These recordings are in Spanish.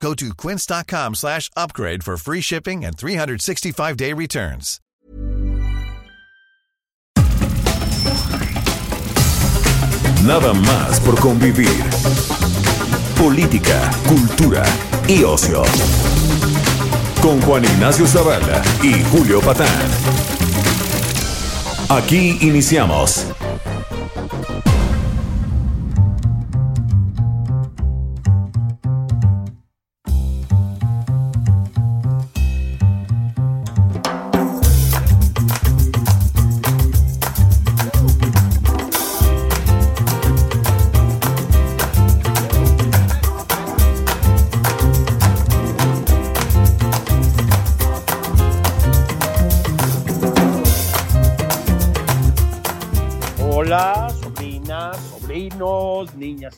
Go to quince.com slash upgrade for free shipping and 365-day returns. Nada más por convivir. Política, cultura y ocio. Con Juan Ignacio Zavala y Julio Patán. Aquí iniciamos.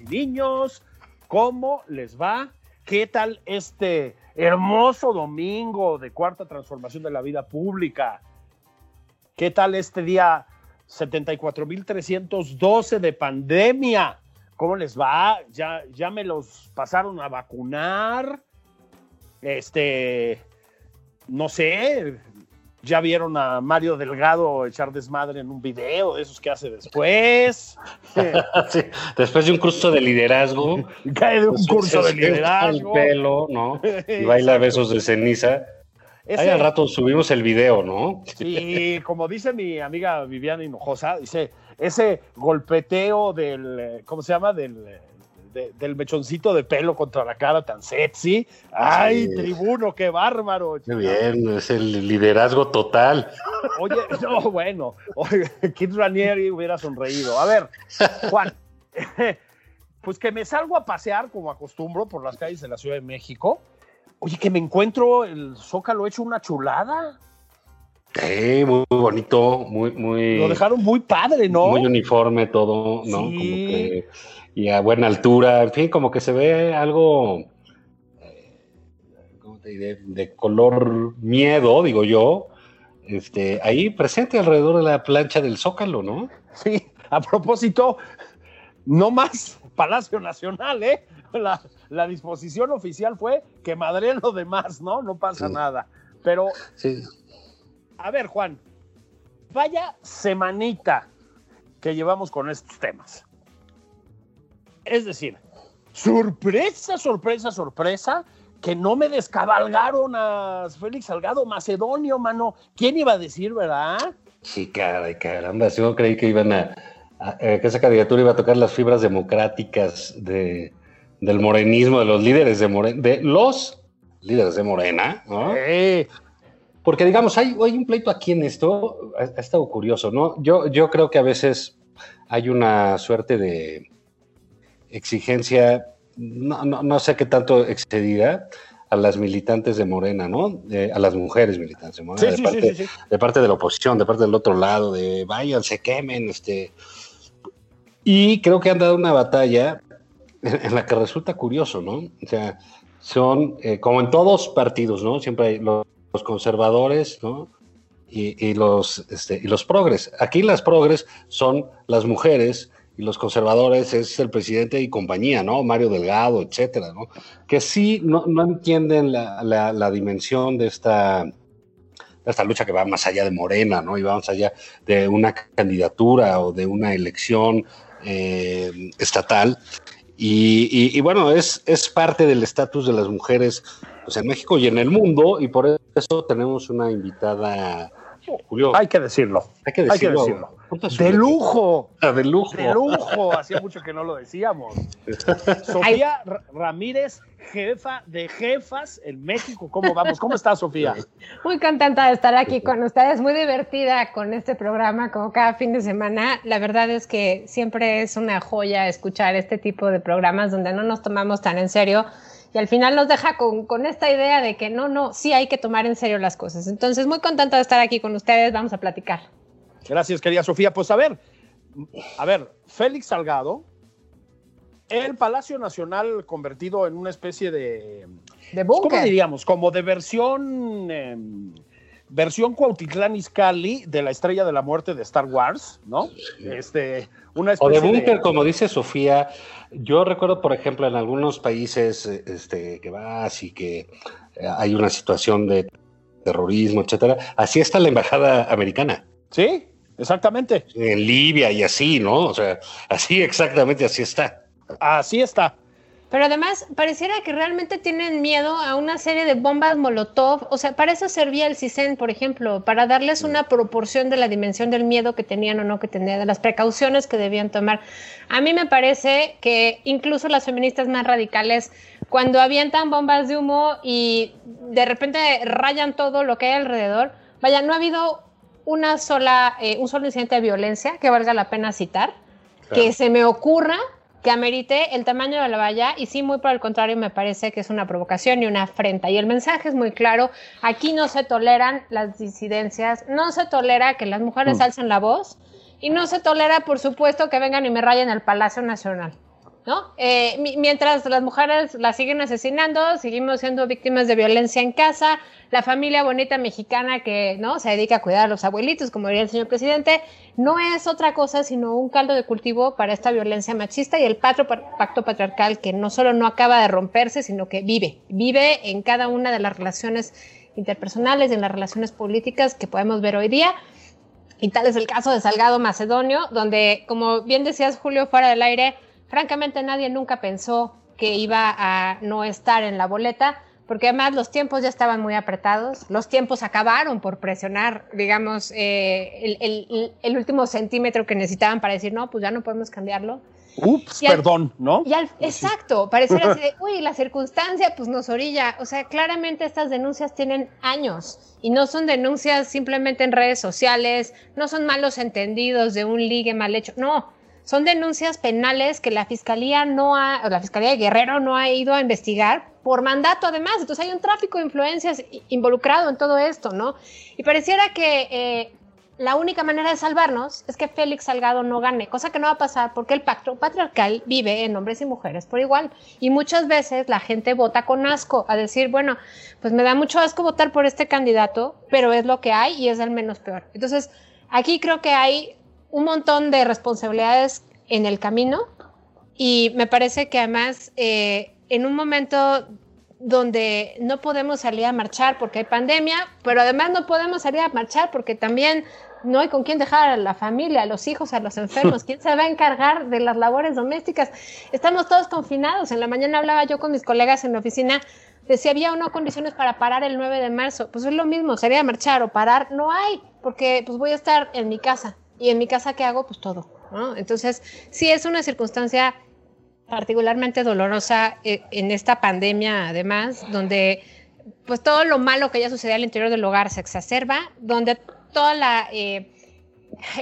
Y niños, ¿cómo les va? ¿Qué tal este hermoso domingo de cuarta transformación de la vida pública? ¿Qué tal este día 74.312 de pandemia? ¿Cómo les va? ¿Ya, ya me los pasaron a vacunar? Este, no sé, ya vieron a Mario Delgado echar desmadre en un video de esos que hace después. Sí, después de un curso de liderazgo. Cae de un pues, curso de liderazgo. El pelo, ¿no? Y baila besos de ceniza. Ese- Ahí al rato subimos el video, ¿no? Y como dice mi amiga Viviana Hinojosa, dice, ese golpeteo del, ¿cómo se llama? Del, de- del mechoncito de pelo contra la cara tan sexy. ¡Ay, Sí. tribuno, qué bárbaro! Qué bien, es el liderazgo total. Oye, no, bueno, oye, Kid Ranieri hubiera sonreído. A ver, Juan, pues que me salgo a pasear como acostumbro por las calles de la Ciudad de México. Oye, que me encuentro el Zócalo hecho una chulada. Sí, muy bonito, muy, muy, Lo dejaron muy padre, ¿no? muy uniforme todo, ¿no? Sí. Como que, y a buena altura, en fin, como que se ve algo, eh, ¿cómo te diré? De color miedo, digo yo, este, ahí presente alrededor de la plancha del Zócalo, ¿no? Sí, a propósito, no más Palacio Nacional, ¿eh? La, la disposición oficial fue que madre lo demás, ¿no? No pasa Sí. nada. Pero, Sí. a ver, Juan, vaya semanita que llevamos con estos temas. Es decir, sorpresa, sorpresa, sorpresa, que no me descabalgaron a Félix Salgado Macedonio, mano. ¿Quién iba a decir, verdad? Sí, caray, caramba, yo creí que iban a, a- que esa candidatura iba a tocar las fibras democráticas de, del morenismo, de los líderes de Morena, de los líderes de Morena, ¿no? Porque digamos, hay, hay un pleito aquí en esto, ha, ha estado curioso, ¿no? Yo, yo creo que a veces hay una suerte de exigencia, no, no, no sé qué tanto excedida a las militantes de Morena, ¿no? Eh, a las mujeres militantes de Morena, sí, de, sí, parte, sí, de parte de la oposición, de parte del otro lado, de vayan, se quemen, este. Y creo que han dado una batalla en, en la que resulta curioso, ¿no? O sea, son, eh, como en todos partidos, ¿no? Siempre hay los, los conservadores, ¿no? Y, y los, este, y los progres. Aquí las progres son las mujeres y los conservadores es el presidente y compañía, ¿no? Mario Delgado, etcétera, ¿no? Que sí no, no entienden la, la- la dimensión de esta, de esta lucha que va más allá de Morena, ¿no? Y va más allá de una candidatura o de una elección eh, estatal. Y, y- y bueno, es, es parte del estatus de las mujeres pues, en México y en el mundo, y por eso tenemos una invitada, Julio, Hay que decirlo. hay que hay que decirlo. De lujo. Ah, de lujo. De lujo. Hacía mucho que no lo decíamos. Sofía R- Ramírez, jefa de jefas en México. ¿Cómo vamos? ¿Cómo estás, Sofía? Muy contenta de estar aquí con ustedes, muy divertida con este programa como cada fin de semana. La verdad es que siempre es una joya escuchar este tipo de programas donde no nos tomamos tan en serio y al final nos deja con, con, esta idea de que no, no, sí hay que tomar en serio las cosas. Entonces, muy contenta de estar aquí con ustedes, vamos a platicar. Gracias, querida Sofía. Pues a ver, a ver, Félix Salgado, el Palacio Nacional convertido en una especie de... De búnker. ¿Cómo diríamos? Como de versión... Eh, versión Cuautitlán Izcalli de la Estrella de la Muerte de Star Wars, ¿no? Este, una o especie de búnker, como dice Sofía. Yo recuerdo, por ejemplo, en algunos países este, que vas y que hay una situación de terrorismo, etcétera. Así está la embajada americana. Sí, exactamente. En Libia y así, ¿no? O sea, así exactamente así está. Así está. Pero además, pareciera que realmente tienen miedo a una serie de bombas Molotov. O sea, para eso servía el CISEN, por ejemplo, para darles una proporción de la dimensión del miedo que tenían o no que tenían, de las precauciones que debían tomar. A mí me parece que incluso las feministas más radicales, cuando avientan bombas de humo y de repente rayan todo lo que hay alrededor, vaya, no ha habido una sola, eh, un solo incidente de violencia que valga la pena citar, claro. que se me ocurra que amerite el tamaño de la valla y sí, muy por el contrario, me parece que es una provocación y una afrenta. Y el mensaje es muy claro, aquí no se toleran las disidencias, no se tolera que las mujeres mm. alcen la voz y no se tolera, por supuesto, que vengan y me rayen el Palacio Nacional. ¿No? Eh, mientras las mujeres las siguen asesinando, seguimos siendo víctimas de violencia en casa, la familia bonita mexicana que ¿no? se dedica a cuidar a los abuelitos, como diría el señor presidente, no es otra cosa sino un caldo de cultivo para esta violencia machista y el pacto patriarcal que no solo no acaba de romperse, sino que vive, vive en cada una de las relaciones interpersonales, en las relaciones políticas que podemos ver hoy día. Y tal es el caso de Salgado Macedonio, donde, como bien decías Julio, fuera del aire, francamente nadie nunca pensó que iba a no estar en la boleta, porque además los tiempos ya estaban muy apretados, los tiempos acabaron por presionar, digamos, eh, el, el, el, último centímetro que necesitaban para decir, no, pues ya no podemos cambiarlo. Ups, al, perdón, ¿no? Y al, exacto, pareciera así de, uy, la circunstancia pues nos orilla. O sea, claramente estas denuncias tienen años y no son denuncias simplemente en redes sociales, no son malos entendidos de un ligue mal hecho, no, son denuncias penales que la fiscalía no ha, o la fiscalía de Guerrero no ha ido a investigar por mandato además. Entonces hay un tráfico de influencias involucrado en todo esto, ¿no? Y pareciera que eh, la única manera de salvarnos es que Félix Salgado no gane, cosa que no va a pasar porque el pacto patriarcal vive en hombres y mujeres por igual. Y muchas veces la gente vota con asco, a decir, bueno, pues me da mucho asco votar por este candidato, pero es lo que hay y es el menos peor. Entonces, aquí creo que hay un montón de responsabilidades en el camino y me parece que además eh, en un momento donde no podemos salir a marchar porque hay pandemia, pero además no podemos salir a marchar porque también no hay con quién dejar a la familia, a los hijos, a los enfermos. ¿Quién se va a encargar de las labores domésticas? Estamos todos confinados. En la mañana hablaba yo con mis colegas en la oficina de si había o no condiciones para parar el 9 de marzo. Pues es lo mismo, sería marchar o parar. No hay, porque pues voy a estar en mi casa. ¿Y en mi casa qué hago? Pues todo. Entonces, sí es una circunstancia particularmente dolorosa eh, en esta pandemia, además, donde pues todo lo malo que ya sucedía al interior del hogar se exacerba, donde toda la eh,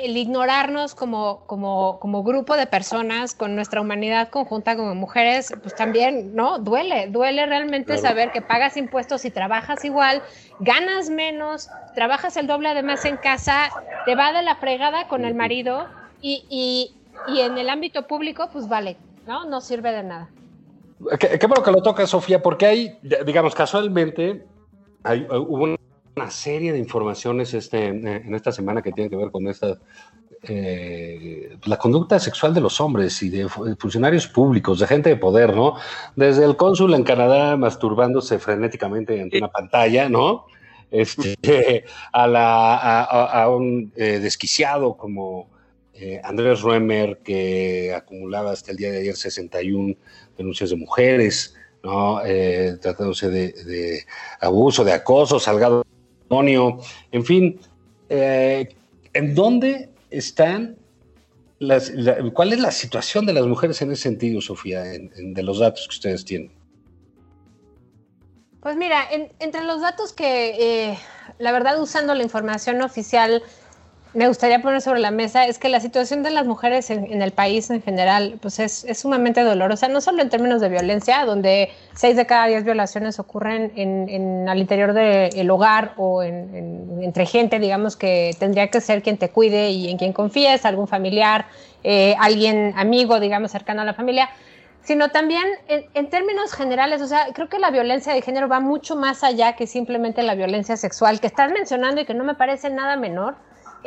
el ignorarnos como, como, como grupo de personas con nuestra humanidad conjunta como mujeres, pues también, ¿no? Duele, duele realmente claro. saber que pagas impuestos y trabajas igual, ganas menos, trabajas el doble además en casa, te va de la fregada con el marido y, y, y en el ámbito público, pues vale, ¿no? No sirve de nada. Qué, qué bueno que lo toca, Sofía, porque hay, digamos, casualmente, hay, hubo una serie de informaciones este, en esta semana que tienen que ver con esta, eh, la conducta sexual de los hombres y de funcionarios públicos, de gente de poder, ¿no? Desde el cónsul en Canadá masturbándose frenéticamente ante una pantalla, ¿no? Este, a, la, a, un eh, desquiciado como eh, Andrés Ruemer, que acumulaba hasta el día de ayer 61 denuncias de mujeres, ¿no? Tratándose de, abuso, de acoso, Salgado Antonio, en fin, eh, ¿en dónde están las, la, cuál es la situación de las mujeres en ese sentido, Sofía, en, de los datos que ustedes tienen? Pues mira, en, entre los datos que, eh, la verdad, usando la información oficial, me gustaría poner sobre la mesa es que la situación de las mujeres en, el país en general pues es, sumamente dolorosa, no solo en términos de violencia, donde seis de cada diez violaciones ocurren en, al interior del hogar o entre gente, digamos, que tendría que ser quien te cuide y en quien confíes, algún familiar, eh, alguien amigo, digamos, cercano a la familia, sino también en, términos generales, o sea, creo que la violencia de género va mucho más allá que simplemente la violencia sexual que estás mencionando y que no me parece nada menor.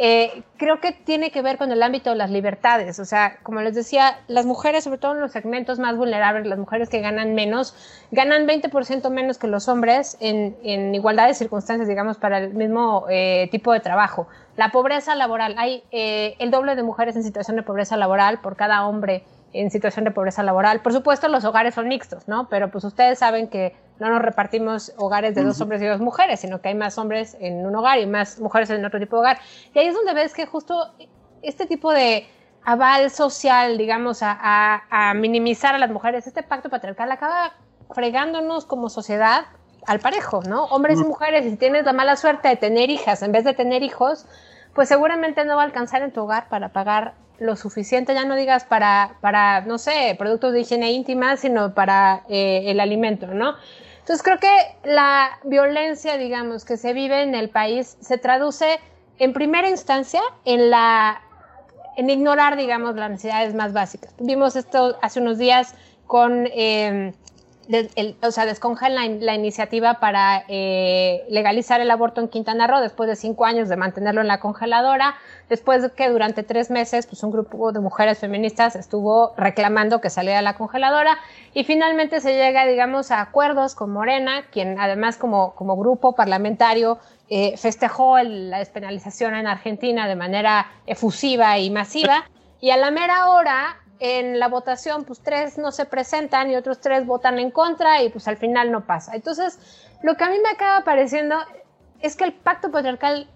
Eh, creo que tiene que ver con el ámbito de las libertades. O sea, como les decía, las mujeres, sobre todo en los segmentos más vulnerables, las mujeres que ganan menos, ganan 20% menos que los hombres en, igualdad de circunstancias, digamos, para el mismo eh, tipo de trabajo. La pobreza laboral, hay eh, el doble de mujeres en situación de pobreza laboral por cada hombre en situación de pobreza laboral. Por supuesto, los hogares son mixtos, ¿no? Pero pues ustedes saben que no nos repartimos hogares de dos hombres y dos mujeres, sino que hay más hombres en un hogar y más mujeres en otro tipo de hogar. Y ahí es donde ves que justo este tipo de aval social, digamos, a, minimizar a las mujeres, este pacto patriarcal acaba fregándonos como sociedad al parejo, ¿no? Hombres y mujeres, si tienes la mala suerte de tener hijas en vez de tener hijos, pues seguramente no va a alcanzar en tu hogar para pagar lo suficiente, ya no digas para, para no sé, productos de higiene íntima, sino para eh, el alimento, ¿no? Entonces creo que la violencia, digamos, que se vive en el país se traduce en primera instancia en la en ignorar, digamos, las necesidades más básicas. Vimos esto hace unos días con eh, o sea, descongelan la, iniciativa para eh, legalizar el aborto en Quintana Roo después de cinco años de mantenerlo en la congeladora, después de que durante tres meses pues, un grupo de mujeres feministas estuvo reclamando que saliera la congeladora y finalmente se llega, digamos, a acuerdos con Morena, quien además como, como grupo parlamentario eh, festejó la despenalización en Argentina de manera efusiva y masiva. Y a la mera hora, en la votación, pues tres no se presentan y otros tres votan en contra y pues al final no pasa. Entonces, lo que a mí me acaba pareciendo es que el pacto patriarcal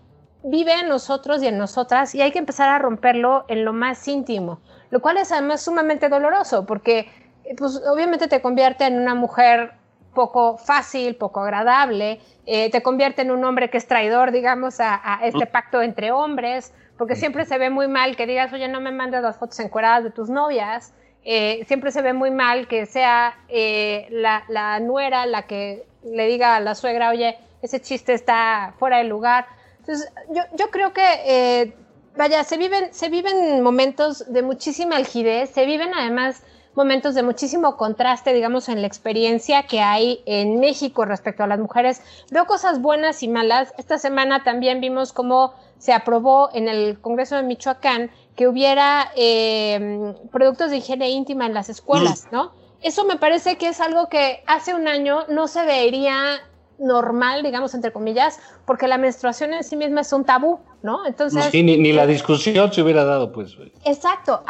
vive en nosotros y en nosotras y hay que empezar a romperlo en lo más íntimo, lo cual es además sumamente doloroso porque pues obviamente te convierte en una mujer poco fácil, poco agradable, eh, te convierte en un hombre que es traidor, digamos, a, a este pacto entre hombres, porque siempre se ve muy mal que digas, oye, no me mandes las fotos encueradas de tus novias. Eh, siempre se ve muy mal que sea eh, la, nuera la que le diga a la suegra, oye, ese chiste está fuera de lugar. Entonces, yo, creo que, eh, vaya, se viven, se viven momentos de muchísima algidez, se viven además momentos de muchísimo contraste, digamos, en la experiencia que hay en México respecto a las mujeres. Veo cosas buenas y malas. Esta semana también vimos cómo se aprobó en el Congreso de Michoacán que hubiera eh, productos de higiene íntima en las escuelas, ¿no? Eso me parece que es algo que hace un año no se vería normal, digamos, entre comillas, porque la menstruación en sí misma es un tabú, ¿no? Entonces... Sí, ni, la discusión se hubiera dado, pues. Exacto.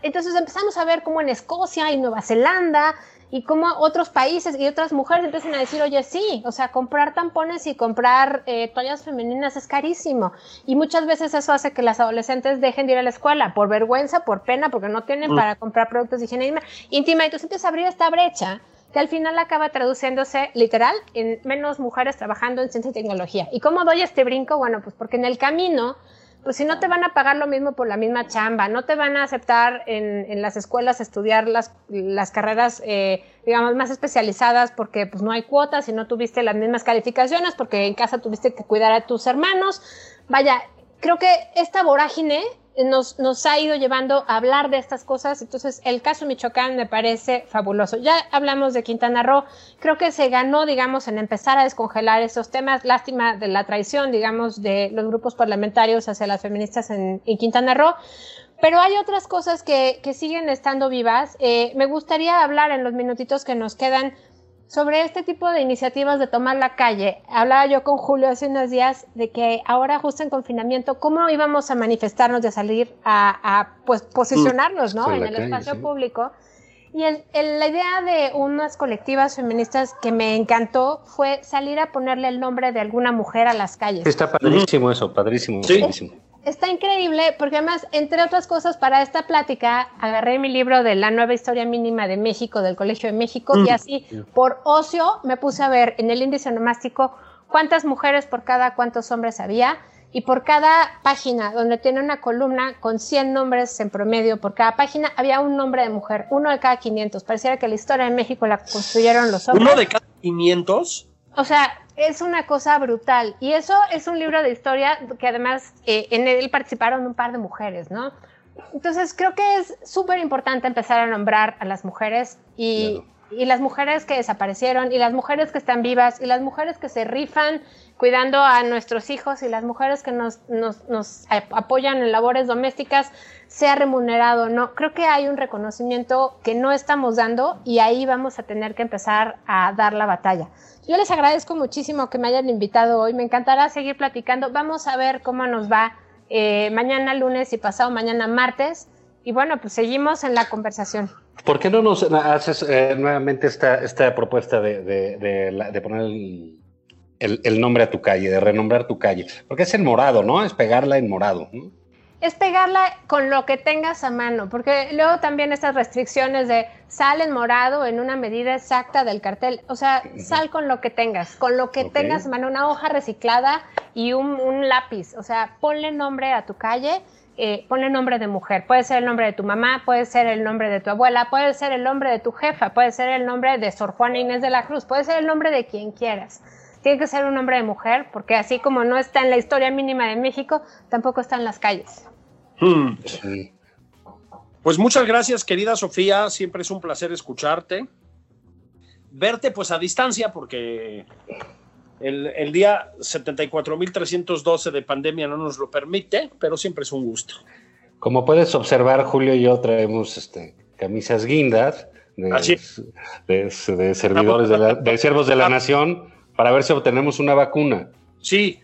entonces empezamos a ver cómo en Escocia y Nueva Zelanda y cómo otros países y otras mujeres empiezan a decir, oye, sí, o sea, comprar tampones y comprar eh, toallas femeninas es carísimo. Y muchas veces eso hace que las adolescentes dejen de ir a la escuela por vergüenza, por pena, porque no tienen mm. para comprar productos de higiene íntima. Y entonces empiezas a abrir esta brecha que al final acaba traduciéndose literal en menos mujeres trabajando en ciencia y tecnología. ¿Y cómo doy este brinco? Bueno, pues porque en el camino, pues si no te van a pagar lo mismo por la misma chamba, no te van a aceptar en, las escuelas estudiar las, las carreras, eh, digamos, más especializadas porque pues no hay cuotas y no tuviste las mismas calificaciones porque en casa tuviste que cuidar a tus hermanos. Vaya, creo que esta vorágine nos, nos, ha ido llevando a hablar de estas cosas. Entonces, el caso Michoacán me parece fabuloso. Ya hablamos de Quintana Roo. Creo que se ganó, digamos, en empezar a descongelar esos temas. Lástima de la traición, digamos, de los grupos parlamentarios hacia las feministas en, Quintana Roo. Pero hay otras cosas que, que siguen estando vivas. Eh, me gustaría hablar en los minutitos que nos quedan sobre este tipo de iniciativas de tomar la calle. Hablaba yo con Julio hace unos días de que ahora justo en confinamiento, ¿cómo íbamos a manifestarnos de salir a, pues, posicionarnos ¿no? en el espacio público? Y la idea de unas colectivas feministas que me encantó fue salir a ponerle el nombre de alguna mujer a las calles. Está padrísimo eso, padrísimo. padrísimo está increíble porque además, entre otras cosas, para esta plática agarré mi libro de la nueva historia mínima de México, del Colegio de México, y mm. así, por ocio, me puse a ver en el índice nomástico cuántas mujeres por cada cuántos hombres había. y por cada página donde tiene una columna con 100 nombres en promedio por cada página, había un nombre de mujer, uno de cada 500. Pareciera que la historia de México la construyeron los hombres. ¿Uno de cada 500? O sea, es una cosa brutal. Y eso es un libro de historia que además eh, en él participaron un par de mujeres, ¿no? Entonces creo que es súper importante empezar a nombrar a las mujeres y, y las mujeres que desaparecieron y las mujeres que están vivas y las mujeres que se rifan cuidando a nuestros hijos y las mujeres que nos, nos, nos apoyan en labores domésticas sea remunerado no. Creo que hay un reconocimiento que no estamos dando y ahí vamos a tener que empezar a dar la batalla. Yo les agradezco muchísimo que me hayan invitado hoy. Me encantará seguir platicando. Vamos a ver cómo nos va eh, mañana lunes y pasado mañana martes. Y bueno, pues seguimos en la conversación. ¿Por qué no nos haces eh, nuevamente esta, esta propuesta de, de, de, de poner el, el, el, nombre a tu calle, de renombrar tu calle? Porque es en morado, ¿no? Es pegarla en morado. ¿no? Es pegarla con lo que tengas a mano, porque luego también estas restricciones de sal en morado en una medida exacta del cartel, o sea, sal con lo que tengas, con lo que okay. tengas a mano, una hoja reciclada y un, un, lápiz, o sea, ponle nombre a tu calle, eh, ponle nombre de mujer, puede ser el nombre de tu mamá, puede ser el nombre de tu abuela, puede ser el nombre de tu jefa, puede ser el nombre de Sor Juana Inés de la Cruz, puede ser el nombre de quien quieras tiene que ser un nombre de mujer, porque así como no está en la historia mínima de México, tampoco está en las calles. Hmm. Sí. Pues muchas gracias, querida Sofía. Siempre es un placer escucharte. Verte pues a distancia, porque el, el día 74.312 de pandemia no nos lo permite, pero siempre es un gusto. Como puedes observar, Julio y yo traemos este, camisas guindas de, de, de servidores de, la, de siervos de la nación para ver si obtenemos una vacuna. Sí.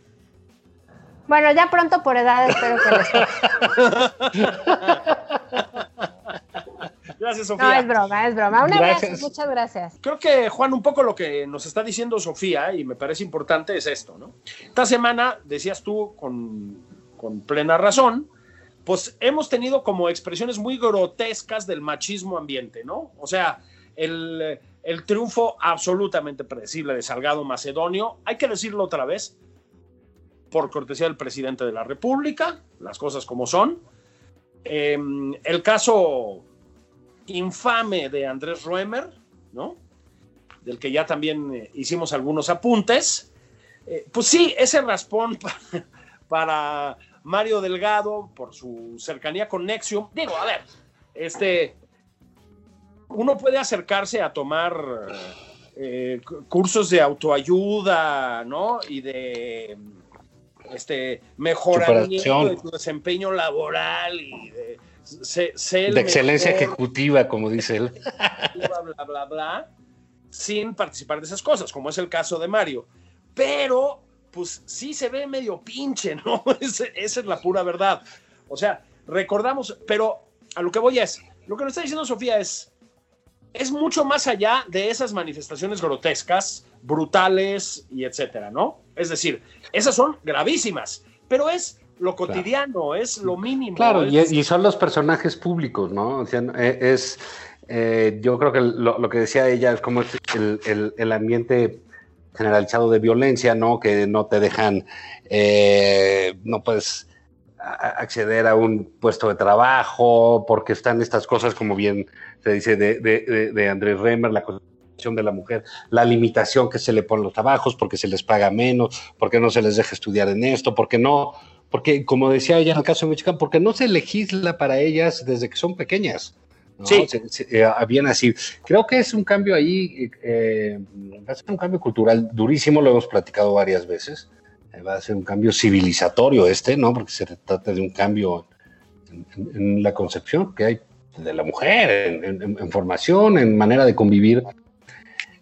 Bueno, ya pronto por edad espero que les Gracias, Sofía. No, es broma, es broma. Un abrazo, muchas gracias. Creo que, Juan, un poco lo que nos está diciendo Sofía, y me parece importante, es esto, ¿no? Esta semana, decías tú con, con plena razón, pues hemos tenido como expresiones muy grotescas del machismo ambiente, ¿no? O sea, el el triunfo absolutamente predecible de Salgado Macedonio, hay que decirlo otra vez, por cortesía del presidente de la República, las cosas como son. Eh, el caso infame de Andrés Roemer, ¿no? Del que ya también eh, hicimos algunos apuntes. Eh, pues sí, ese raspón para, Mario Delgado por su cercanía con Nexium. Digo, a ver, este, uno puede acercarse a tomar eh, cursos de autoayuda, ¿no? Y de este mejoramiento de tu desempeño laboral y de de excelencia mejor, ejecutiva, como dice él. Bla, bla, bla, bla, sin participar de esas cosas, como es el caso de Mario. Pero, pues sí se ve medio pinche, ¿no? esa es la pura verdad. O sea, recordamos, pero a lo que voy es, lo que nos está diciendo Sofía es, es mucho más allá de esas manifestaciones grotescas, brutales y etcétera, ¿no? Es decir, esas son gravísimas, pero es lo cotidiano, claro. es lo mínimo. Claro, es... y, y, son los personajes públicos, ¿no? O sea, es, eh, yo creo que lo, lo, que decía ella es como el, el, el, ambiente generalizado de violencia, ¿no? Que no te dejan, eh, no puedes acceder a un puesto de trabajo, porque están estas cosas, como bien se dice, de, de, de Andrés Remer, la condición de la mujer, la limitación que se le pone a los trabajos, porque se les paga menos, porque no se les deja estudiar en esto, porque no, porque como decía ella en el caso de Michoacán, porque no se legisla para ellas desde que son pequeñas. ¿no? Sí. Se, se, eh, bien así. Creo que es un cambio ahí, eh, va a ser un cambio cultural durísimo, lo hemos platicado varias veces va a ser un cambio civilizatorio este, ¿no? Porque se trata de un cambio en, en, en la concepción que hay de la mujer, en, en, formación, en manera de convivir,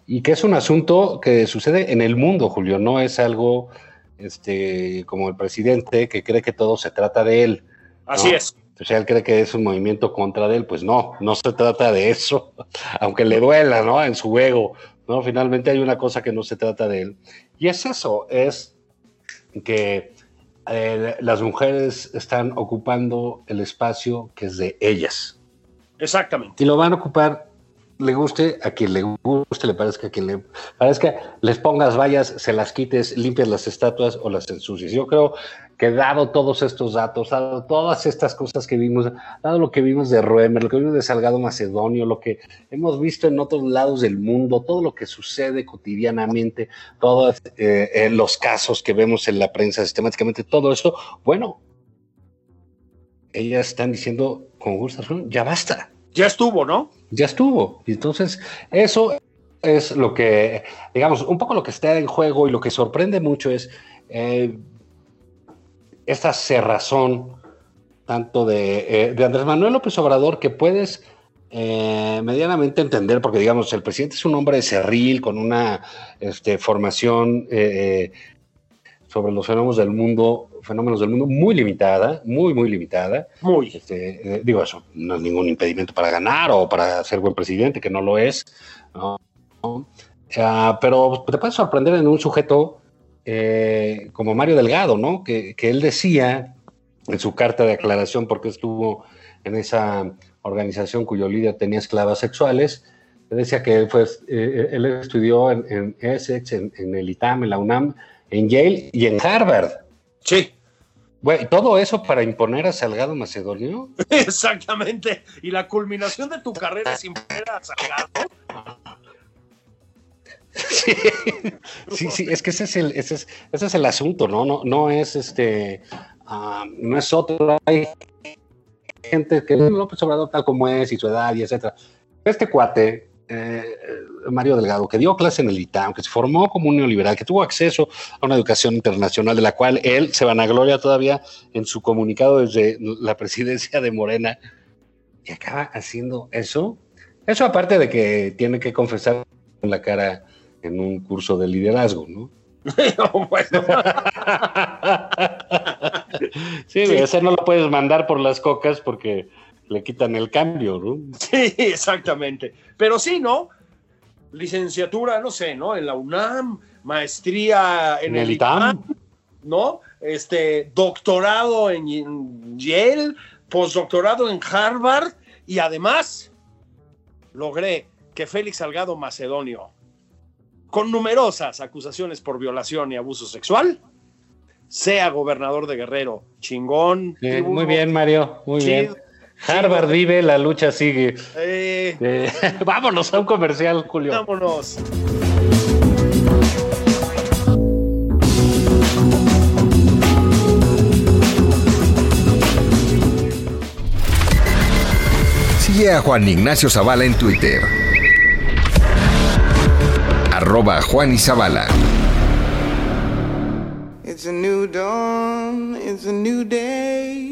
y que es un asunto que sucede en el mundo, Julio, no es algo este, como el presidente que cree que todo se trata de él. ¿no? Así es. O sea, él cree que es un movimiento contra de él, pues no, no se trata de eso, aunque le duela, ¿no? En su ego, ¿no? Finalmente hay una cosa que no se trata de él. Y es eso, es que eh, las mujeres están ocupando el espacio que es de ellas. Exactamente. Y lo van a ocupar le guste a quien le guste, le parezca a quien le parezca, les pongas vallas, se las quites, limpias las estatuas o las ensucias. Yo creo que dado todos estos datos, dado todas estas cosas que vimos, dado lo que vimos de Roemer, lo que vimos de Salgado Macedonio, lo que hemos visto en otros lados del mundo, todo lo que sucede cotidianamente, todos eh, eh, los casos que vemos en la prensa sistemáticamente, todo eso, bueno, ellas están diciendo con gusto, ya basta. Ya estuvo, ¿no? Ya estuvo. Y entonces, eso es lo que, digamos, un poco lo que está en juego y lo que sorprende mucho es eh, esta cerrazón tanto de, eh, de, Andrés Manuel López Obrador que puedes eh, medianamente entender, porque digamos, el presidente es un hombre cerril con una este, formación sobre los fenómenos del mundo, fenómenos del mundo muy limitada, muy, muy limitada. Muy. Este, digo, eso no es ningún impedimento para ganar o para ser buen presidente, que no lo es. ¿no? Uh, pero te puede sorprender en un sujeto eh, como Mario Delgado, ¿no? Que, que, él decía en su carta de aclaración, porque estuvo en esa organización cuyo líder tenía esclavas sexuales, decía que él, fue, eh, él estudió en, en Essex, en, en, el ITAM, en la UNAM, en Yale y en Harvard. Sí. Bueno, todo eso para imponer a Salgado Macedonio. Exactamente. Y la culminación de tu carrera es imponer a Salgado. Sí, sí, sí, es que ese es el, ese es, ese es el asunto, ¿no? No, no es este, uh, no es otro. Hay gente que López Obrador tal como es y su edad y etcétera. Este cuate, eh, Mario Delgado, que dio clase en el ITAM, que se formó como un neoliberal, que tuvo acceso a una educación internacional, de la cual él se vanagloria todavía en su comunicado desde la presidencia de Morena, y acaba haciendo eso. Eso aparte de que tiene que confesar en la cara en un curso de liderazgo, ¿no? no bueno. sí, sí, ese no lo puedes mandar por las cocas porque le quitan el cambio, ¿no? Sí, exactamente. Pero sí, ¿no? Licenciatura, no sé, ¿no? En la UNAM, maestría en, en el ITAM, ¿no? Este, doctorado en Yale, postdoctorado en Harvard y además logré que Félix Salgado Macedonio, con numerosas acusaciones por violación y abuso sexual, sea gobernador de Guerrero. Chingón. Sí, muy bien, Mario, muy chido. bien. Harvard vive, la lucha sigue. Eh, eh, vámonos a un comercial, Julio. Vámonos. Sigue a Juan Ignacio Zavala en Twitter. Arroba Juan y Zavala. It's a new dawn, it's a new day.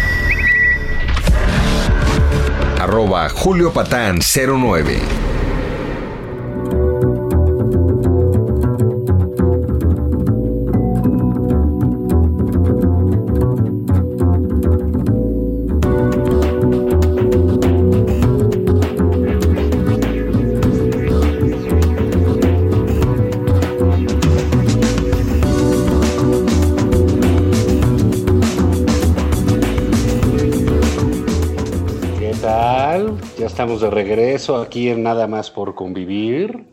arroba juliopatán09. De regreso aquí en Nada más por convivir.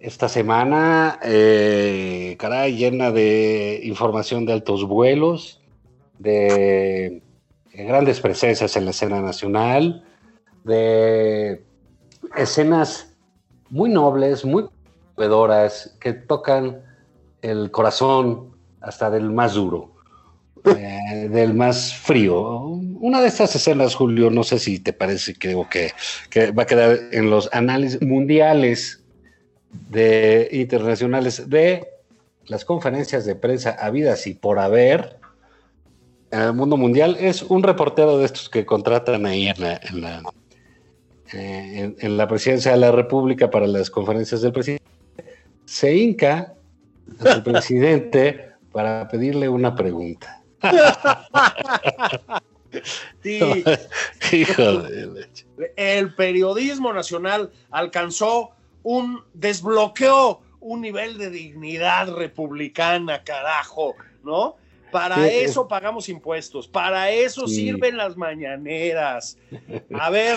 Esta semana, eh, llena de información de altos vuelos, de, de grandes presencias en la escena nacional, de escenas muy nobles, muy conmovedoras, que tocan el corazón hasta del más duro eh, del más frío. Una de estas escenas, Julio, no sé si te parece que, o que, va a quedar en los análisis mundiales de internacionales de las conferencias de prensa habidas y por haber en el mundo mundial es un reportero de estos que contratan ahí en la, en la, eh, en la presidencia de la República para las conferencias del presidente. Se hinca al presidente para pedirle una pregunta. Sí, Hijo de leche. el periodismo nacional alcanzó un desbloqueó un nivel de dignidad republicana, carajo, ¿no? Para Sí, eso pagamos impuestos, para eso Sí. sirven las mañaneras. A ver,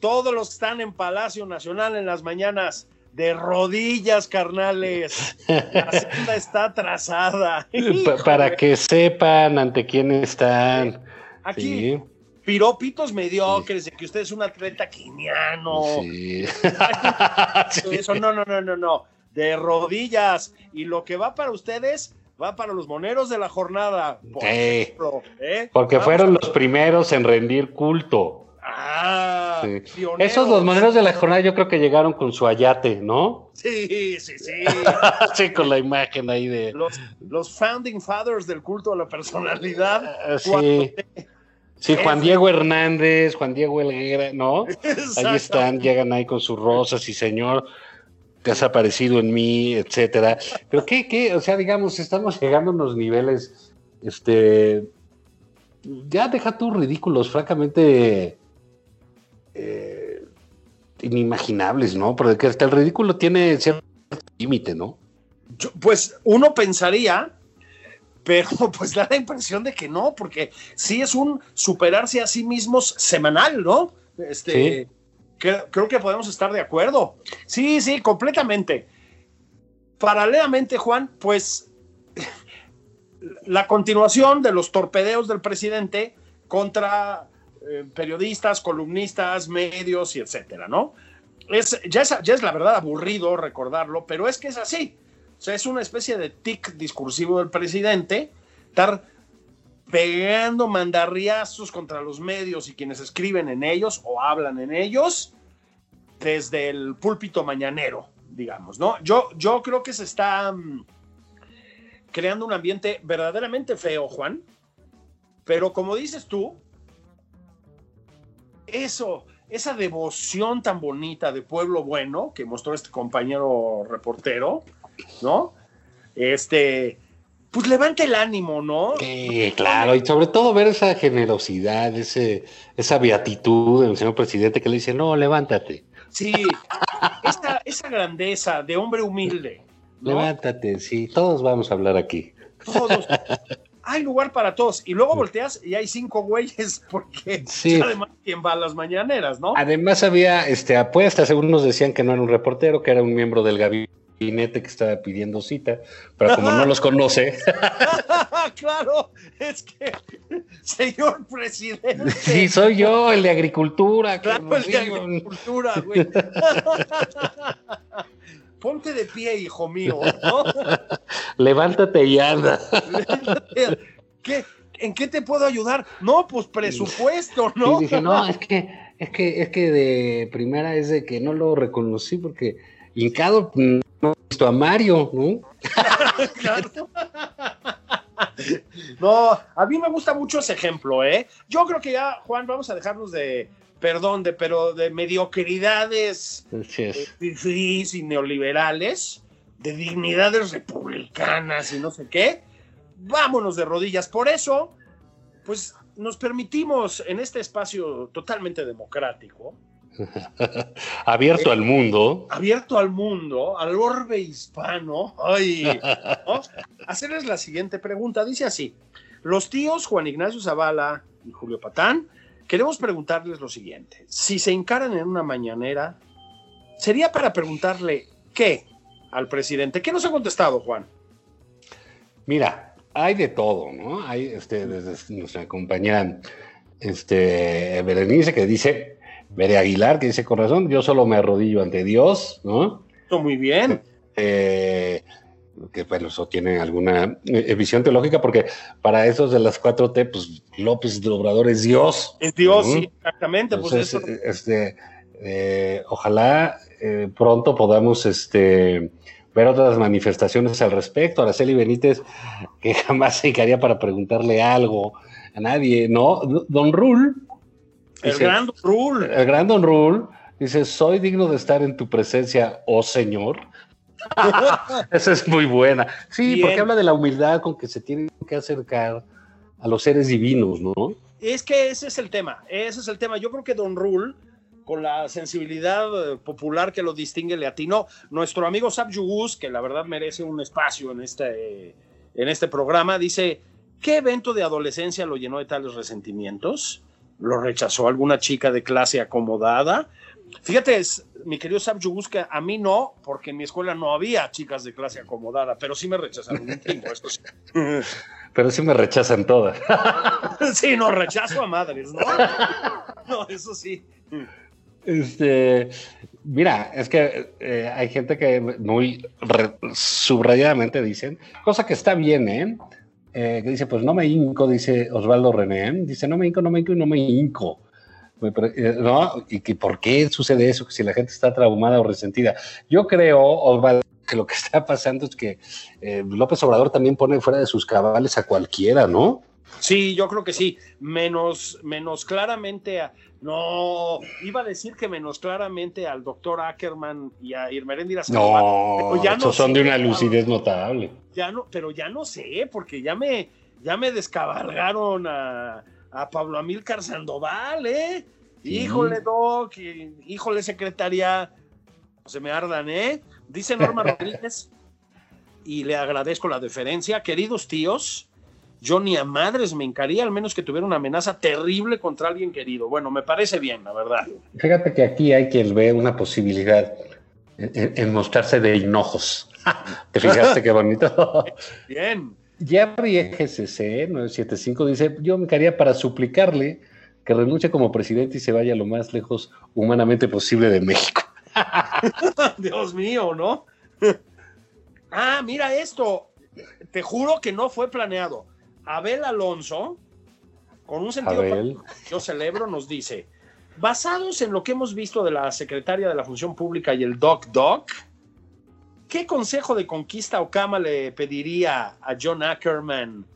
todos los que están en Palacio Nacional en las mañanas, de rodillas, carnales. La senda está trazada. Pa- para que sepan ante quién están. Aquí, Sí, piropitos mediocres de que usted es un atleta quiniano. sí. Sí. Eso no, no, no, no, no. De rodillas. Y lo que va para ustedes va para los moneros de la jornada. Por Sí. ejemplo, ¿eh? Porque Vamos fueron los primeros en rendir culto. Ah, Sí. Esos los moneros de la jornada yo creo que llegaron con su ayate, ¿no? Sí, sí, sí. sí, con la imagen ahí de... Los, los founding fathers del culto a la personalidad. Ah, sí. Cuando- Sí, Juan Diego Hernández, Juan Diego Helguera, ¿no? Ahí están, llegan ahí con sus rosas y señor, te has aparecido en mí, etcétera. Pero qué, qué, o sea, digamos, estamos llegando a unos niveles, este, ya deja tus ridículos, francamente, eh, inimaginables, ¿no? Porque hasta el ridículo tiene cierto límite, ¿no? Yo- pues uno pensaría, pero pues da la impresión de que no, porque sí es un superarse a sí mismos semanal, ¿no? Este, cre- creo que podemos estar de acuerdo. Sí, sí, completamente. Paralelamente, Juan, pues la continuación de los torpedeos del presidente contra eh, periodistas, columnistas, medios y etcétera, ¿no? Es, ya, es, ya es la verdad aburrido recordarlo, pero es que es así. O sea, es una especie de tic discursivo del presidente, estar pegando mandarriazos contra los medios y quienes escriben en ellos o hablan en ellos desde el púlpito mañanero, digamos, ¿no? Yo, yo creo que se está mm, creando un ambiente verdaderamente feo, Juan, pero como dices tú, eso, esa devoción tan bonita de pueblo bueno que mostró este compañero reportero, ¿no? Este, pues levanta el ánimo, ¿no? Sí, claro, y sobre todo ver esa generosidad, ese, esa beatitud del señor presidente que le dice, no, levántate, Sí, esa, esa grandeza de hombre humilde, ¿no? levántate, sí, todos vamos a hablar aquí. Todos. Hay lugar para todos. Y luego volteas y hay cinco güeyes, porque Sí. además, ¿quién va a las mañaneras, no? Además había este, apuestas, algunos decían que no era un reportero, que era un miembro del gabinete que estaba pidiendo cita, pero como no los conoce, claro, es que, señor presidente. sí, soy yo, el de agricultura. Claro, el de agricultura, güey. Ponte de pie, hijo mío, ¿no? Levántate y anda. ¿Qué? ¿En qué te puedo ayudar? No, pues presupuesto, ¿no? Y dije, no, es que, es que, es que de primera es de que no lo reconocí porque hincado mm, no he visto a Mario, ¿no? Claro. No, a mí me gusta mucho ese ejemplo, ¿eh? Yo creo que ya, Juan, vamos a dejarnos de, perdón, de, pero de mediocridades eh, y neoliberales, de dignidades republicanas y no sé qué. Vámonos de rodillas. Por eso, pues nos permitimos en este espacio totalmente democrático, Abierto al mundo. abierto al mundo, al orbe hispano, ay, ¿no? hacerles la siguiente pregunta. Dice así: Los tíos Juan Ignacio Zavala y Julio Patán, queremos preguntarles lo siguiente: si se encaran en una mañanera, sería para preguntarle qué al presidente. ¿Qué nos ha contestado, Juan? Mira, hay de todo, ¿no? Hay este, desde nuestra compañera este, Berenice que dice, Bere Aguilar, que dice con razón, yo solo me arrodillo ante Dios, ¿no? Muy bien. Eh, que bueno, eso tiene alguna eh, visión teológica, porque para esos de las 4T, pues López Obrador es Dios. Es Dios, ¿no? sí, exactamente. Pues eso, este, eh, ojalá eh, pronto podamos este, ver otras manifestaciones al respecto. Araceli Benítez, que jamás se encaría para preguntarle algo a nadie, ¿no? Don Rule, el dice- gran rule. el gran Don Rule, dice, soy digno de estar en tu presencia, oh Señor. Esa es muy buena. Sí, Bien. porque habla de la humildad con que se tienen que acercar a los seres divinos, ¿no? Es que ese es el tema, ese es el tema. Yo creo que Don Rule, con la sensibilidad eh, popular que lo distingue, le atinó. Nuestro amigo Sab Yugus, que la verdad merece un espacio en este, en este programa, dice, ¿qué evento de adolescencia lo llenó de tales resentimientos? ¿Lo rechazó alguna chica de clase acomodada? Fíjate, es- mi querido Sab Yugus, que a mí no, porque en mi escuela no había chicas de clase acomodada, pero sí me rechazaron un chingo, esto sí. Pero sí me rechazan todas. Sí, no, rechazo a madres, ¿no? No, eso sí. Este, mira, es que eh, hay gente que muy subrayadamente dicen, cosa que está bien, ¿eh? Eh, que dice, pues no me hinco, dice Osvaldo René, dice, no me hinco, no me hinco y no me hinco. Eh, ¿No? ¿Y que por qué sucede eso? Que si la gente está traumada o resentida. Yo creo, Osvaldo, que lo que está pasando es que eh, López Obrador también pone fuera de sus cabales a cualquiera, ¿no? Sí, yo creo que sí. Menos, menos claramente a. No, iba a decir que menos claramente al doctor Ackerman y a Irmeréndira. No, Pero ya no esos son de una lucidez notable. Ya no, pero ya no sé, porque ya me, ya me descabalgaron a, a Pablo Amílcar Sandoval, ¿eh? Sí. Híjole, Doc, híjole, secretaria. Se me ardan, ¿eh? Dice Norma Rodríguez, y le agradezco la deferencia. Queridos tíos, yo ni a madres me encaría, al menos que tuviera una amenaza terrible contra alguien querido. Bueno, me parece bien, la verdad. Fíjate que aquí hay quien ve una posibilidad en, mostrarse de hinojos. ¿Te fijaste qué bonito? Bien. Jerry GCC 975 dice, yo me quedaría para suplicarle que renuncie como presidente y se vaya lo más lejos humanamente posible de México. Dios mío, ¿no? ah, mira esto. Te juro que no fue planeado. Abel Alonso, con un sentido yo celebro, nos dice, basados en lo que hemos visto de la secretaria de la Función Pública y el Doc Doc, ¿qué consejo de conquista o cama le pediría a John Ackerman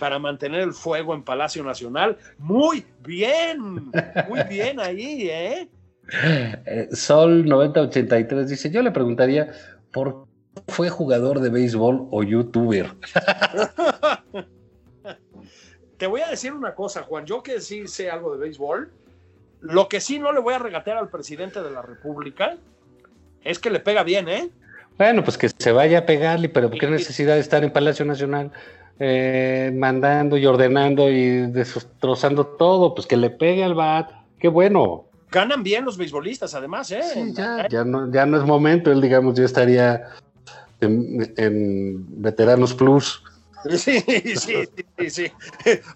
para mantener el fuego en Palacio Nacional? Muy bien, muy bien ahí, ¿eh? Eh, Sol 9083 dice, yo le preguntaría, ¿por fue jugador de béisbol o youtuber. Te voy a decir una cosa, Juan. Yo que sí sé algo de béisbol, lo que sí no le voy a regatear al presidente de la República es que le pega bien, ¿eh? Bueno, pues que se vaya a pegarle, pero ¿qué necesidad de estar en Palacio Nacional eh, mandando y ordenando y destrozando todo? Pues que le pegue al bat. Qué bueno. Ganan bien los beisbolistas, además, ¿eh? Sí, ya, ya, no, ya no es momento. Él, digamos, ya estaría en, en Veteranos Plus. Sí, sí, sí, sí.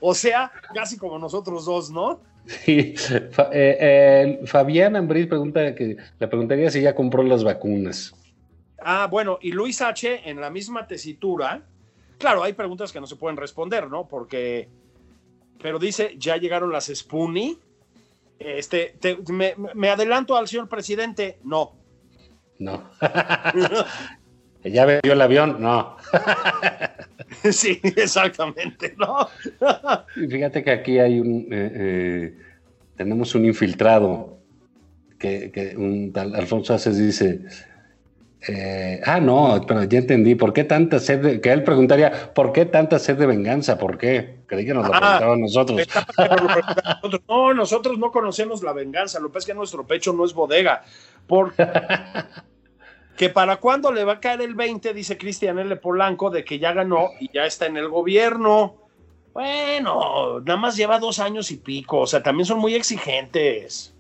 O sea, casi como nosotros dos, ¿no? Sí. Fa- eh, eh, Fabián Ambriz pregunta que le preguntaría si ya compró las vacunas. Ah, bueno, y Luis H. en la misma tesitura, claro, hay preguntas que no se pueden responder, ¿no? Porque, pero dice, ya llegaron las Spoonie. Este, te- me, me adelanto al señor presidente, no. No. ¿Ya vio el avión? No. sí, exactamente, ¿no? Y Fíjate que aquí hay un. eh, eh, tenemos un infiltrado que, que un tal Alfonso Aces dice. eh, ah, no, pero ya entendí. ¿Por qué tanta sed de.? Que él preguntaría, ¿por qué tanta sed de venganza? ¿Por qué? Creí que nos lo Ah. preguntaban nosotros. Nosotros- no, nosotros no conocemos la venganza, lo que pasa es que nuestro pecho no es bodega. Porque que para cuándo le va a caer el 20, dice Cristian L. Polanco, de que ya ganó y ya está en el gobierno. Bueno, nada más lleva dos años y pico, o sea, también son muy exigentes.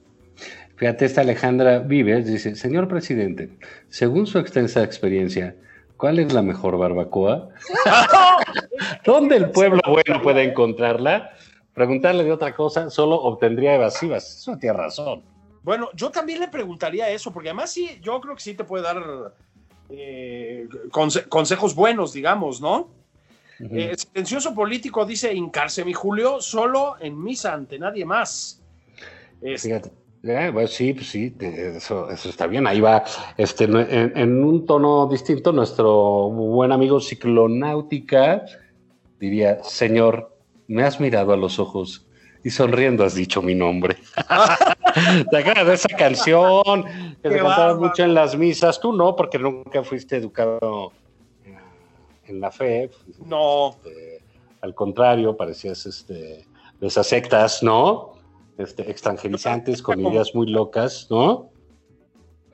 Fíjate, esta Alejandra Vives dice: Señor presidente, según su extensa experiencia, ¿cuál es la mejor barbacoa? ¿Dónde el pueblo bueno puede encontrarla? Preguntarle de otra cosa solo obtendría evasivas. Eso tiene razón. Bueno, yo también le preguntaría eso, porque además sí, yo creo que sí te puede dar eh, conse- consejos buenos, digamos, ¿no? Ujú. Eh, silencioso político dice Incarce, mi Julio, solo en misa, ante nadie más. Este, Fíjate. Eh, pues sí, pues sí, te- eso, eso está bien. Ahí va, este, en, en un tono distinto, nuestro buen amigo Ciclonáutica diría, Señor, me has mirado a los ojos y sonriendo has dicho mi nombre. ¿Te acuerdas de esa canción que Qué se cantaba mucho en las misas? Tú no, porque nunca fuiste educado eh, en la fe. no, Este, al contrario, parecías este, de esas sectas, ¿no? Este, extranjerizantes con ideas muy locas, ¿no?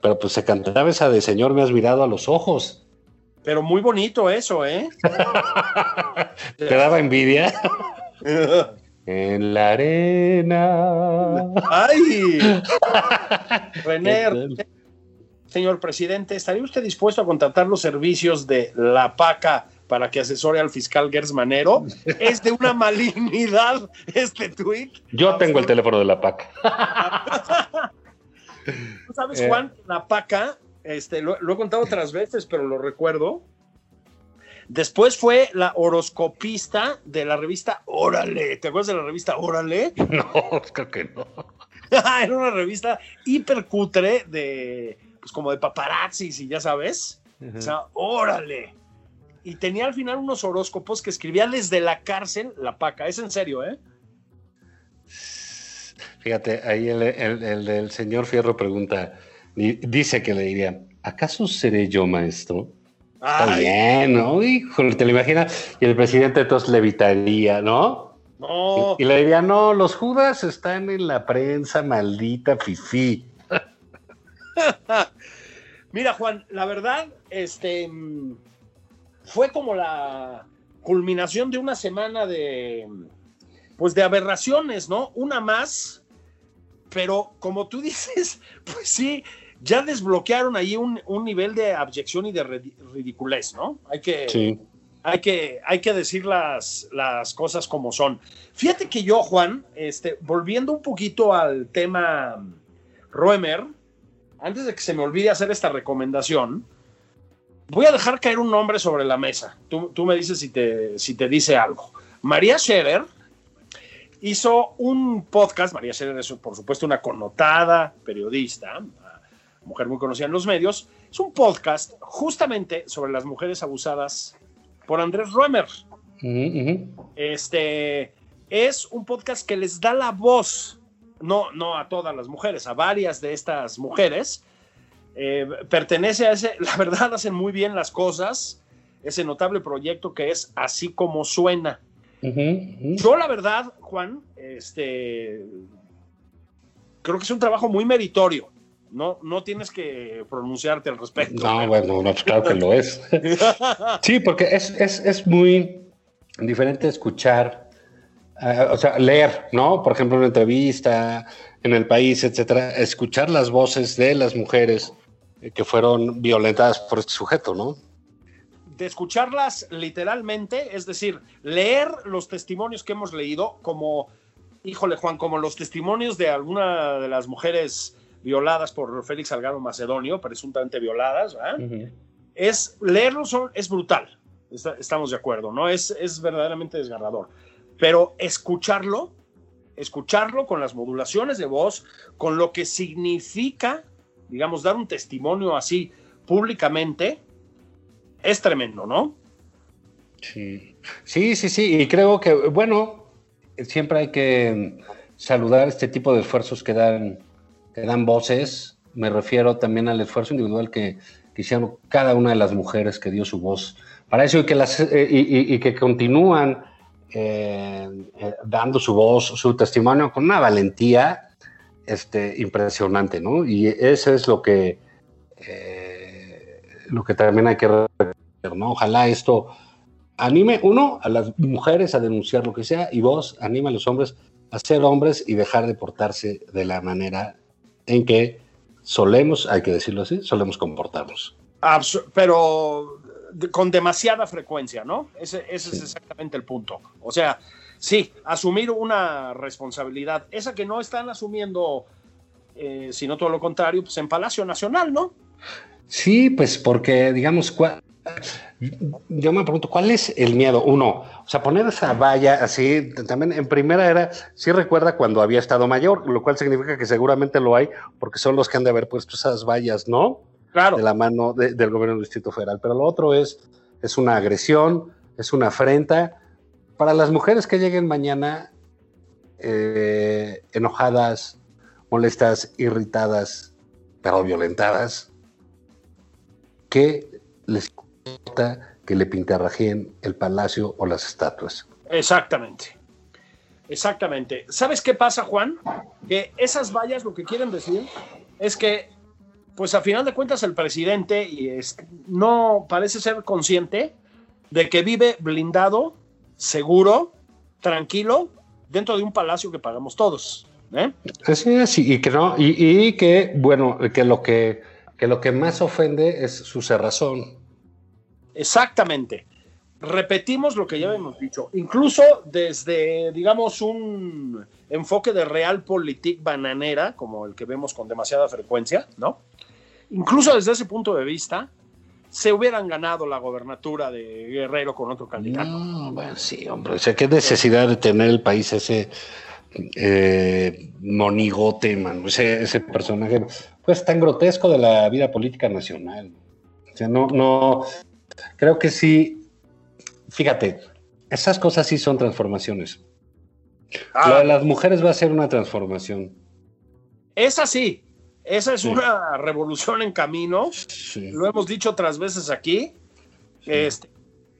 Pero pues se cantaba esa de Señor, me has mirado a los ojos. pero muy bonito eso, ¿eh? ¿Te daba envidia? en la arena. ¡Ay! René, señor presidente, ¿estaría usted dispuesto a contratar los servicios de La Paca para que asesore al fiscal Gers Manero? Es de una malignidad este tuit. Yo tengo el teléfono de la PAC. ¿Tú sabes, Eh. Juan? La Paca, este, lo, lo he contado otras veces, pero lo recuerdo. Después fue la horoscopista de la revista Órale. ¿Te acuerdas de la revista Órale? No, creo que no. Era una revista hipercutre de, pues como de paparazzis y ya sabes. O sea, órale. Y tenía al final unos horóscopos que escribía desde la cárcel la paca. Es en serio, ¿eh? Fíjate, ahí el, el- el señor Fierro pregunta, di- dice que le diría, ¿acaso seré yo maestro? Está bien, ¿no? Híjole, te lo imaginas. Y el presidente entonces le evitaría, ¿no? no. Y, y le diría, no, los judas están en la prensa, maldita fifí. Mira, Juan, la verdad, este mm, fue como la culminación de una semana de pues de aberraciones, ¿no? Una más, pero como tú dices, pues sí, ya desbloquearon ahí un, un nivel de abyección y de ridiculez, ¿no? Hay que, Sí. hay que, hay que decir las, las cosas como son. Fíjate que yo, Juan, este, volviendo un poquito al tema Roemer, antes de que se me olvide hacer esta recomendación, voy a dejar caer un nombre sobre la mesa. Tú, tú me dices si te, si te dice algo. María Scherer hizo un podcast. María Scherer es, por supuesto, una connotada periodista, mujer muy conocida en los medios. Es un podcast justamente sobre las mujeres abusadas por Andrés Roemer. Este es un podcast que les da la voz, no, no a todas las mujeres, a varias de estas mujeres, eh, pertenece a ese, la verdad hacen muy bien las cosas, ese notable proyecto que es Así como suena. Yo la verdad, Juan, este, creo que es un trabajo muy meritorio. No, no tienes que pronunciarte al respecto. No, bueno, no, pues claro que lo es. Sí, porque es, es, es muy diferente escuchar, eh, o sea, leer, ¿no? Por ejemplo, una entrevista en el país, etcétera, escuchar las voces de las mujeres que fueron violentadas por este sujeto, ¿no? de escucharlas literalmente, es decir, leer los testimonios que hemos leído, como, híjole Juan, como los testimonios de alguna de las mujeres violadas por Félix Salgado Macedonio, presuntamente violadas, ¿verdad? es leerlo son- es brutal, está- estamos de acuerdo, ¿no? Es, es verdaderamente desgarrador. Pero escucharlo, escucharlo con las modulaciones de voz, con lo que significa, digamos, dar un testimonio así públicamente, es tremendo, ¿no? Sí, sí, sí, sí, y creo que, bueno, siempre hay que saludar este tipo de esfuerzos que dan, que dan voces. Me refiero también al esfuerzo individual que, que hicieron cada una de las mujeres que dio su voz para eso y que, las, eh, y, que continúan eh, eh, dando su voz, su testimonio con una valentía este, impresionante, ¿no? Y eso es lo que, lo que también hay que recordar, ¿no? Ojalá esto anime, uno, a las mujeres a denunciar lo que sea, y vos, anima a los hombres a ser hombres y dejar de portarse de la manera en que solemos, hay que decirlo así, solemos comportarnos. Absu- pero con demasiada frecuencia, ¿no? Ese, ese es exactamente el punto. O sea, sí, asumir una responsabilidad, esa que no están asumiendo, eh, sino todo lo contrario, pues en Palacio Nacional, ¿no? Sí, pues porque, digamos, yo me pregunto, ¿cuál es el miedo? Uno, o sea, poner esa valla así, también en primera era, sí recuerda cuando había Estado Mayor, lo cual significa que seguramente lo hay, porque son los que han de haber puesto esas vallas, ¿no? Claro. de la mano de- del gobierno del Distrito Federal. Pero lo otro es, es una agresión, es una afrenta. Para las mujeres que lleguen mañana eh, enojadas, molestas, irritadas, pero violentadas, ¿qué les importa que le pintarrajeen el palacio o las estatuas? Exactamente. Exactamente. ¿Sabes qué pasa, Juan? Que esas vallas lo que quieren decir es que, pues a final de cuentas, el presidente y es- no parece ser consciente de que vive blindado, seguro, tranquilo, dentro de un palacio que pagamos todos. ¿eh? Así es, y, y que no, y, y que, bueno, que lo que, que lo que más ofende es su cerrazón. Exactamente. Repetimos lo que ya hemos dicho, incluso desde, digamos, un enfoque de realpolitik bananera, como el que vemos con demasiada frecuencia, ¿no? Incluso desde ese punto de vista, se hubieran ganado la gobernatura de Guerrero con otro candidato. No, bueno, sí, hombre. O sea, qué necesidad de tener el país ese eh, monigote, man, ese, ese personaje, pues tan grotesco de la vida política nacional. O sea, no, no, creo que sí. Fíjate, esas cosas sí son transformaciones. Ah, Lo de las mujeres va a ser una transformación. esa sí, esa es Sí. una revolución en camino. Sí. Lo hemos dicho otras veces aquí. Este,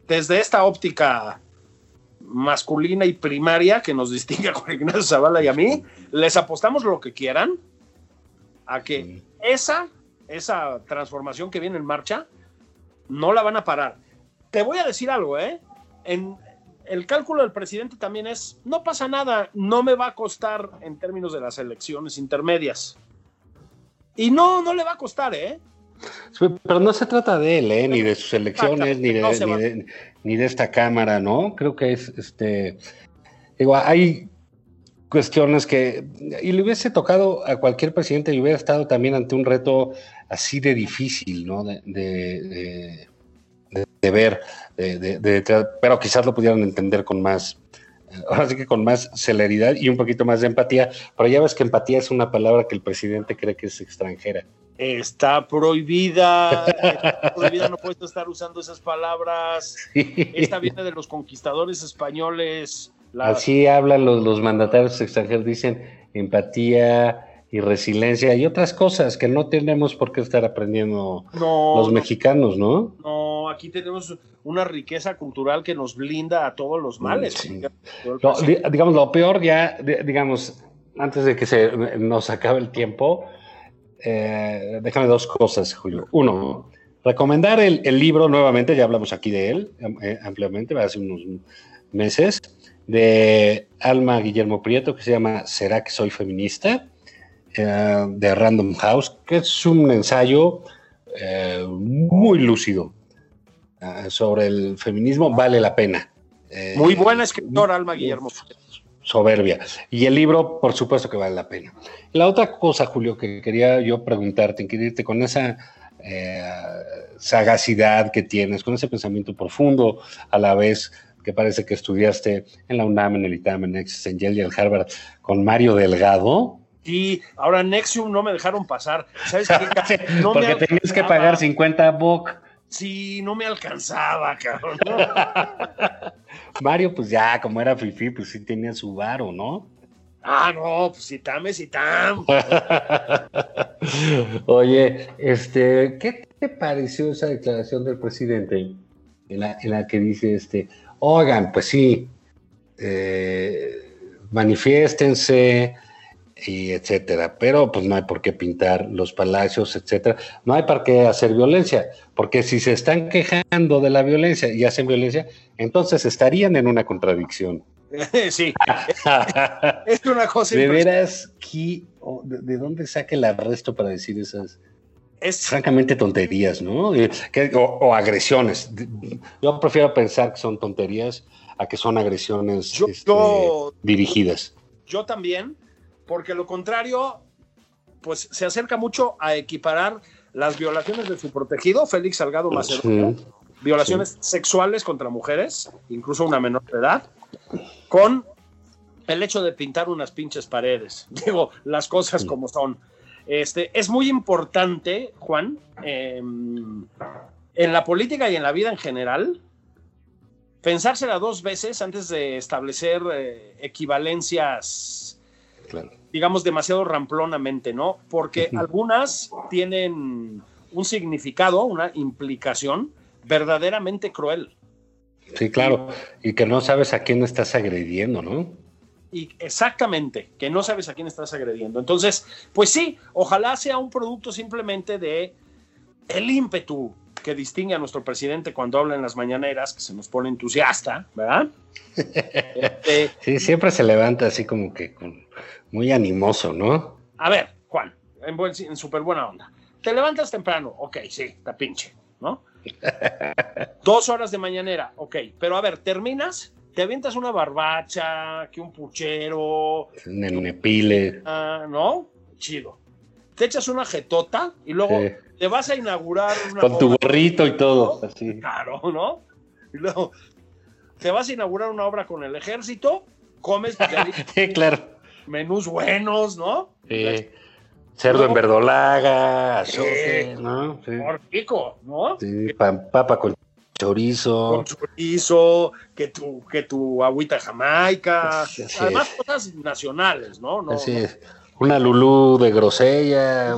desde esta óptica masculina y primaria que nos distingue a Juan Ignacio Zavala y a mí, les apostamos lo que quieran a que esa, esa transformación que viene en marcha no la van a parar. Te voy a decir algo, ¿eh? En, el cálculo del presidente también es, no pasa nada, no me va a costar en términos de las elecciones intermedias. Y no, no le va a costar, ¿eh? Sí, Pero no se trata de él, ¿eh? ni de sus elecciones, ni de, No ni, de, ni de esta Cámara, ¿no? Creo que es, este, digo, hay cuestiones que, y le hubiese tocado a cualquier presidente y hubiera estado también ante un reto así de difícil, ¿no? De, de, de- de- ver, pero quizás lo pudieran entender con más, ahora sí que con más celeridad y un poquito más de empatía, pero ya ves que empatía es una palabra que el presidente cree que es extranjera. Está prohibida, está prohibida, no puedes estar usando esas palabras. Esta viene de los conquistadores españoles. La- Así hablan los, los mandatarios extranjeros, dicen empatía, y resiliencia y otras cosas que no tenemos por qué estar aprendiendo No, los no, mexicanos, ¿no? no, aquí tenemos una riqueza cultural que nos blinda a todos los males. Sí. Lo- di- digamos, lo peor ya, di- digamos, antes de que se nos acabe el tiempo, eh, déjame dos cosas, Julio. Uno, recomendar el, el libro nuevamente, ya hablamos aquí de él eh, ampliamente, hace unos meses, de Alma Guillermo Prieto, que se llama ¿Será que soy feminista? Eh, de Random House, que es un ensayo eh, muy lúcido eh, sobre el feminismo, vale la pena. Muy buena escritora, Alma Guillermo. soberbia. Y el libro, por supuesto que vale la pena. La otra cosa, Julio, que quería yo preguntarte, inquirirte con esa sagacidad que tienes, con ese pensamiento profundo, a la vez que parece que estudiaste en la UNAM, en el ITAM, en Nexus, en Yale y en Harvard, con Mario Delgado, Y ahora Nexium no me dejaron pasar. ¿Sabes qué? No porque tenías que pagar 50 BOC. Sí, no me alcanzaba, cabrón. Mario, pues ya, como era Fifi, pues sí tenía su varo, ¿no? ah, no, pues citame, citam. Oye, este, ¿qué te pareció esa declaración del presidente en la, en la que dice, este, oigan, pues sí, eh, manifiéstense y etcétera, pero pues no hay por qué pintar los palacios, etcétera, no hay por qué hacer violencia, porque si se están quejando de la violencia y hacen violencia, entonces estarían en una contradicción. sí, es una cosa De veras, ¿qué- o ¿de, de dónde saca el arresto para decir esas? Es, francamente tonterías, ¿no? Eh, o, o agresiones. Yo prefiero pensar que son tonterías a que son agresiones Yo- este, yo- dirigidas. yo también, porque lo contrario, pues se acerca mucho a equiparar las violaciones de su protegido, Félix Salgado Macedonio, Sí. violaciones sexuales contra mujeres, incluso una menor de edad, con el hecho de pintar unas pinches paredes. Digo, las cosas como son. Este, es muy importante, Juan, em, en la política y en la vida en general, pensársela dos veces antes de establecer eh, equivalencias, Claro. digamos, demasiado ramplonamente, ¿no? Porque algunas tienen un significado, una implicación verdaderamente cruel. Sí, claro. Y que no sabes a quién estás agrediendo, ¿no? Y exactamente, que no sabes a quién estás agrediendo. Entonces, pues sí, ojalá sea un producto simplemente de el ímpetu que distingue a nuestro presidente cuando habla en las mañaneras, que se nos pone entusiasta, ¿verdad? Este, Sí, siempre se levanta así como que muy animoso, ¿no? a ver, Juan, en, buen, en súper buena onda. Te levantas temprano, ok, sí, está pinche, ¿no? Dos horas de mañanera, ok, pero a ver, terminas, te avientas una barbacha, que un puchero, Nenepile. Ah, ¿no? Chido. Te echas una jetota y luego Sí. te vas a inaugurar una Con tu gorrito y todo. Así. Claro, ¿no? Y luego te vas a inaugurar una obra con el ejército, comes Sí, claro. menús buenos, ¿no? Sí. Cerdo en verdolaga, Sí. ¿no? Rico, ¿no? Sí, pa- papa con chorizo. Con chorizo, que tu, que tu agüita jamaica. Además, cosas nacionales, ¿no? no Así no es. Una lulú de grosella.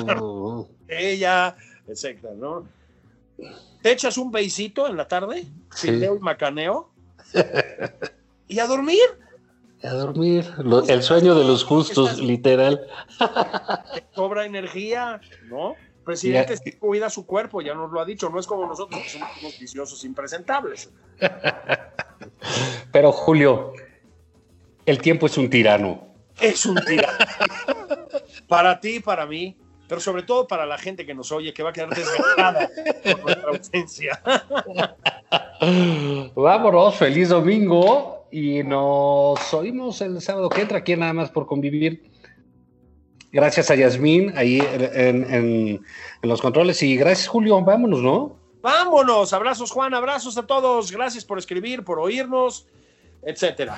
ella, etcétera, ¿no? Te echas un beisito en la tarde, Sí. fileo y macaneo, y a dormir. a dormir. Lo- el sueño de los justos, literal. Te sobra energía, ¿no? Presidente sí cuida su cuerpo, ya nos lo ha dicho, no es como nosotros, que somos unos viciosos impresentables. Pero Julio, el tiempo es un tirano. Es un tirano. para ti para mí, pero sobre todo para la gente que nos oye, que va a quedar desgastada por nuestra ausencia. Vámonos, feliz domingo y nos oímos el sábado que entra aquí nada más por convivir. Gracias a Yasmín ahí en, en- los controles. Y gracias Julio, vámonos, ¿no? Vámonos, abrazos Juan, abrazos a todos, gracias por escribir, por oírnos, etcétera.